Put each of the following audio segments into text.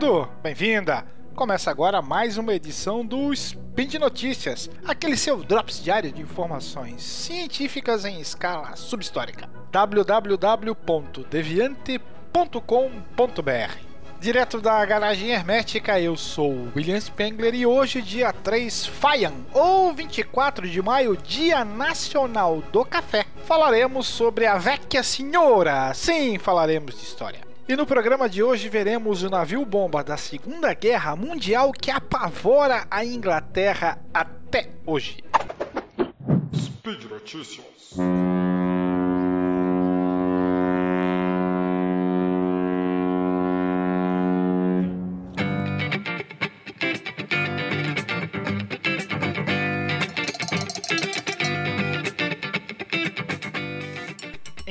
Bem-vindo, bem-vinda. Começa agora mais uma edição do Spin de Notícias, aquele seu drops diário de informações científicas em escala subhistórica. www.deviante.com.br Direto da garagem hermética, eu sou William Spengler e hoje, dia 3 Faian, ou 24 de maio, Dia Nacional do Café, falaremos sobre a Vecchia Senhora. Sim, falaremos de história. E no programa de hoje veremos o navio bomba da Segunda Guerra Mundial que apavora a Inglaterra até hoje. Speed Notícias.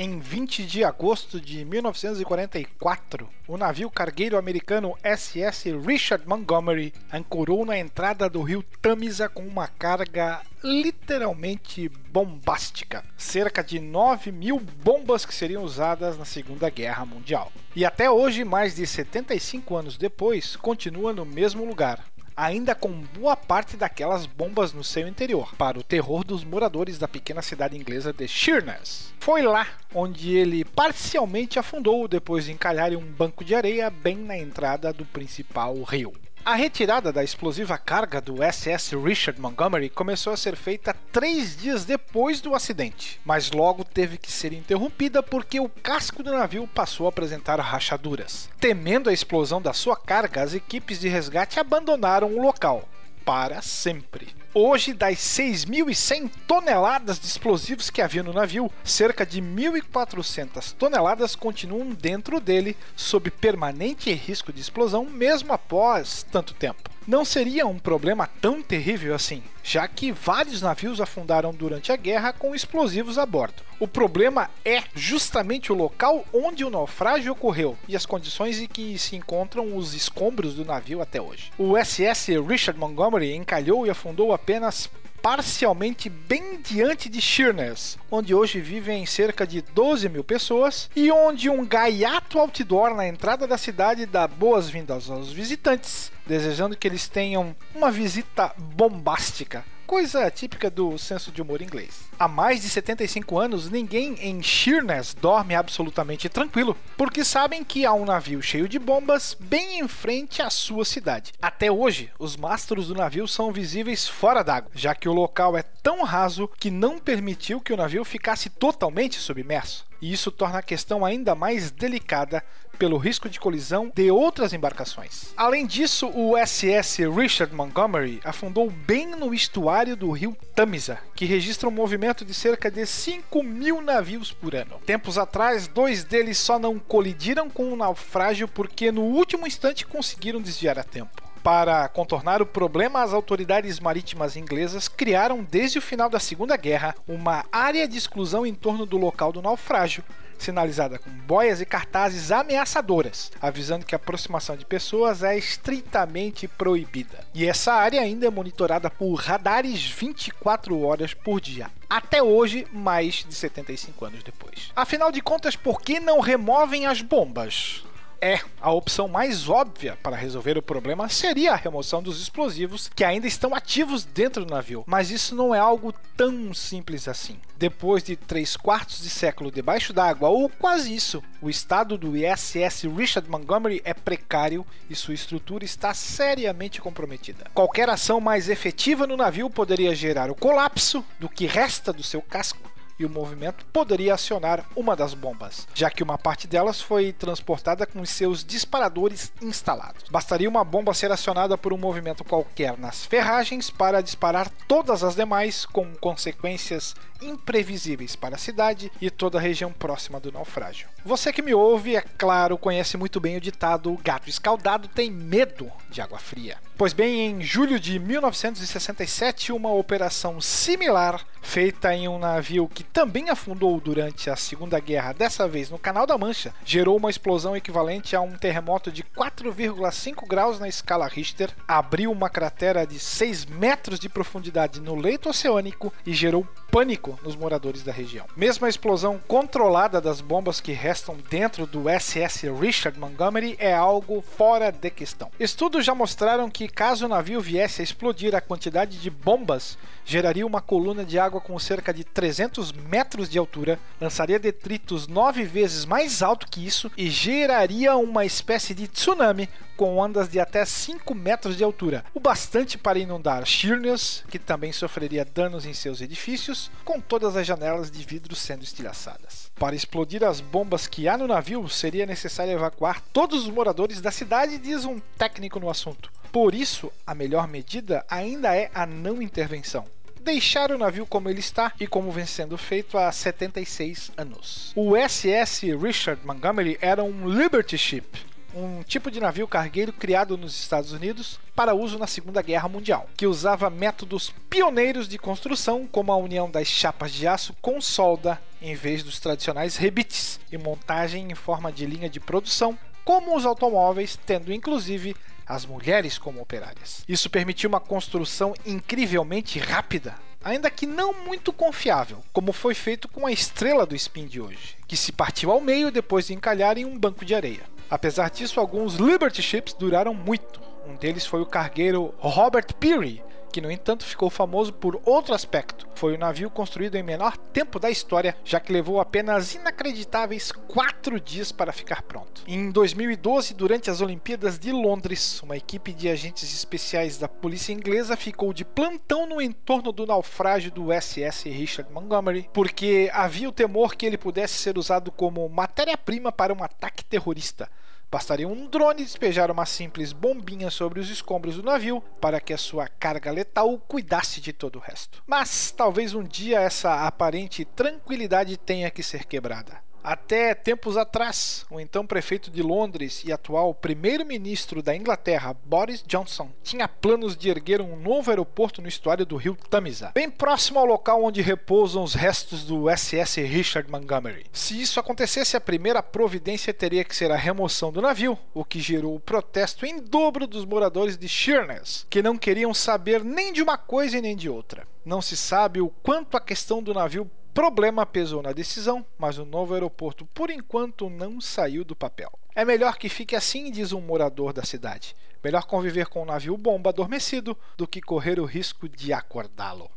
Em 20 de agosto de 1944, o navio cargueiro americano SS Richard Montgomery ancorou na entrada do rio Tamisa com uma carga literalmente bombástica. Cerca de 9 mil bombas que seriam usadas na Segunda Guerra Mundial. E até hoje, mais de 75 anos depois, continua no mesmo lugar, ainda com boa parte daquelas bombas no seu interior, para o terror dos moradores da pequena cidade inglesa de Sheerness. Foi lá onde ele parcialmente afundou depois de encalhar em um banco de areia bem na entrada do principal rio. A retirada da explosiva carga do SS Richard Montgomery começou a ser feita três dias depois do acidente, mas logo teve que ser interrompida porque o casco do navio passou a apresentar rachaduras. Temendo a explosão da sua carga, as equipes de resgate abandonaram o local para sempre. Hoje, das 6.100 toneladas de explosivos que havia no navio, cerca de 1.400 toneladas continuam dentro dele, sob permanente risco de explosão, mesmo após tanto tempo. Não seria um problema tão terrível assim, já que vários navios afundaram durante a guerra com explosivos a bordo. O problema é justamente o local onde o naufrágio ocorreu e as condições em que se encontram os escombros do navio até hoje. O SS Richard Montgomery encalhou e afundou apenas parcialmente bem diante de Sheerness, onde hoje vivem cerca de 12 mil pessoas e onde um gaiato outdoor na entrada da cidade dá boas-vindas aos visitantes, desejando que eles tenham uma visita bombástica coisa típica do senso de humor inglês. Há mais de 75 anos, ninguém em Sheerness dorme absolutamente tranquilo, porque sabem que há um navio cheio de bombas bem em frente à sua cidade. Até hoje, os mastros do navio são visíveis fora d'água, já que o local é tão raso que não permitiu que o navio ficasse totalmente submerso. E isso torna a questão ainda mais delicada pelo risco de colisão de outras embarcações. Além disso, o SS Richard Montgomery afundou bem no estuário do rio Tamisa, que registra um movimento de cerca de 5 mil navios por ano. Tempos atrás, dois deles só não colidiram com o um naufrágio porque no último instante conseguiram desviar a tempo. Para contornar o problema, as autoridades marítimas inglesas criaram, desde o final da Segunda Guerra, uma área de exclusão em torno do local do naufrágio, sinalizada com boias e cartazes ameaçadoras, avisando que a aproximação de pessoas é estritamente proibida. E essa área ainda é monitorada por radares 24 horas por dia. Até hoje, mais de 75 anos depois. Afinal de contas, por que não removem as bombas? É a opção mais óbvia para resolver o problema seria a remoção dos explosivos que ainda estão ativos dentro do navio, mas isso não é algo tão simples assim. Depois de três quartos de século debaixo d'água, ou quase isso, o estado do ISS Richard Montgomery é precário e sua estrutura está seriamente comprometida. Qualquer ação mais efetiva no navio poderia gerar o colapso do que resta do seu casco e o movimento poderia acionar uma das bombas, já que uma parte delas foi transportada com seus disparadores instalados. Bastaria uma bomba ser acionada por um movimento qualquer nas ferragens para disparar todas as demais, com consequências imprevisíveis para a cidade e toda a região próxima do naufrágio. Você que me ouve, é claro, conhece muito bem o ditado: gato escaldado tem medo de água fria. Pois bem, em julho de 1967, uma operação similar, feita em um navio que também afundou durante a Segunda Guerra, dessa vez no Canal da Mancha, gerou uma explosão equivalente a um terremoto de 4,5 graus na escala Richter, abriu uma cratera de 6 metros de profundidade no leito oceânico e gerou pânico nos moradores da região. Mesmo a explosão controlada das bombas que restam dentro do SS Richard Montgomery é algo fora de questão. Estudos já mostraram que caso o navio viesse a explodir, a quantidade de bombas geraria uma coluna de água com cerca de 300 metros de altura, lançaria detritos nove vezes mais alto que isso e geraria uma espécie de tsunami com ondas de até 5 metros de altura, o bastante para inundar Sheerness, que também sofreria danos em seus edifícios, com todas as janelas de vidro sendo estilhaçadas. Para explodir as bombas que há no navio, seria necessário evacuar todos os moradores da cidade, diz um técnico no assunto. Por isso, a melhor medida ainda é a não intervenção deixar o navio como ele está e como vem sendo feito há 76 anos. O SS Richard Montgomery era um Liberty Ship, um tipo de navio cargueiro criado nos Estados Unidos para uso na Segunda Guerra Mundial, que usava métodos pioneiros de construção, como a união das chapas de aço com solda em vez dos tradicionais rebites e montagem em forma de linha de produção, como os automóveis, tendo inclusive as mulheres como operárias. Isso permitiu uma construção incrivelmente rápida, ainda que não muito confiável, como foi feito com a estrela do spin de hoje, que se partiu ao meio depois de encalhar em um banco de areia. Apesar disso, alguns Liberty Ships duraram muito. Um deles foi o cargueiro Robert Peary, que no entanto ficou famoso por outro aspecto. Foi o navio construído em menor tempo da história, já que levou apenas inacreditáveis quatro dias para ficar pronto. Em 2012, durante as Olimpíadas de Londres, uma equipe de agentes especiais da polícia inglesa ficou de plantão no entorno do naufrágio do SS Richard Montgomery, porque havia o temor que ele pudesse ser usado como matéria-prima para um ataque terrorista. Bastaria um drone despejar uma simples bombinha sobre os escombros do navio para que a sua carga letal cuidasse de todo o resto. Mas talvez um dia essa aparente tranquilidade tenha que ser quebrada. Até tempos atrás, o então prefeito de Londres e atual primeiro-ministro da Inglaterra, Boris Johnson, tinha planos de erguer um novo aeroporto no estuário do rio Tamisa, bem próximo ao local onde repousam os restos do SS Richard Montgomery. Se isso acontecesse, a primeira providência teria que ser a remoção do navio, o que gerou o protesto em dobro dos moradores de Sheerness, que não queriam saber nem de uma coisa e nem de outra. Não se sabe o quanto a questão do navio Problema pesou na decisão, mas o novo aeroporto por enquanto não saiu do papel. É melhor que fique assim, diz um morador da cidade. Melhor conviver com um navio bomba adormecido do que correr o risco de acordá-lo.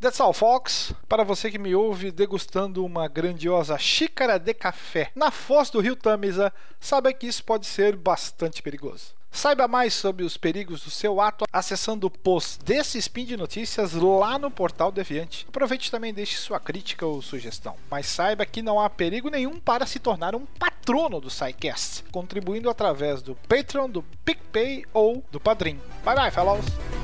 That's all, folks. Para você que me ouve degustando uma grandiosa xícara de café na foz do rio Tamisa, saiba que isso pode ser bastante perigoso. Saiba mais sobre os perigos do seu ato acessando o post desse Spin de Notícias lá no portal Deviante. Aproveite também e deixe sua crítica ou sugestão. Mas saiba que não há perigo nenhum para se tornar um patrono do SciCast, contribuindo através do Patreon, do PicPay ou do Padrim. Bye bye, fellows!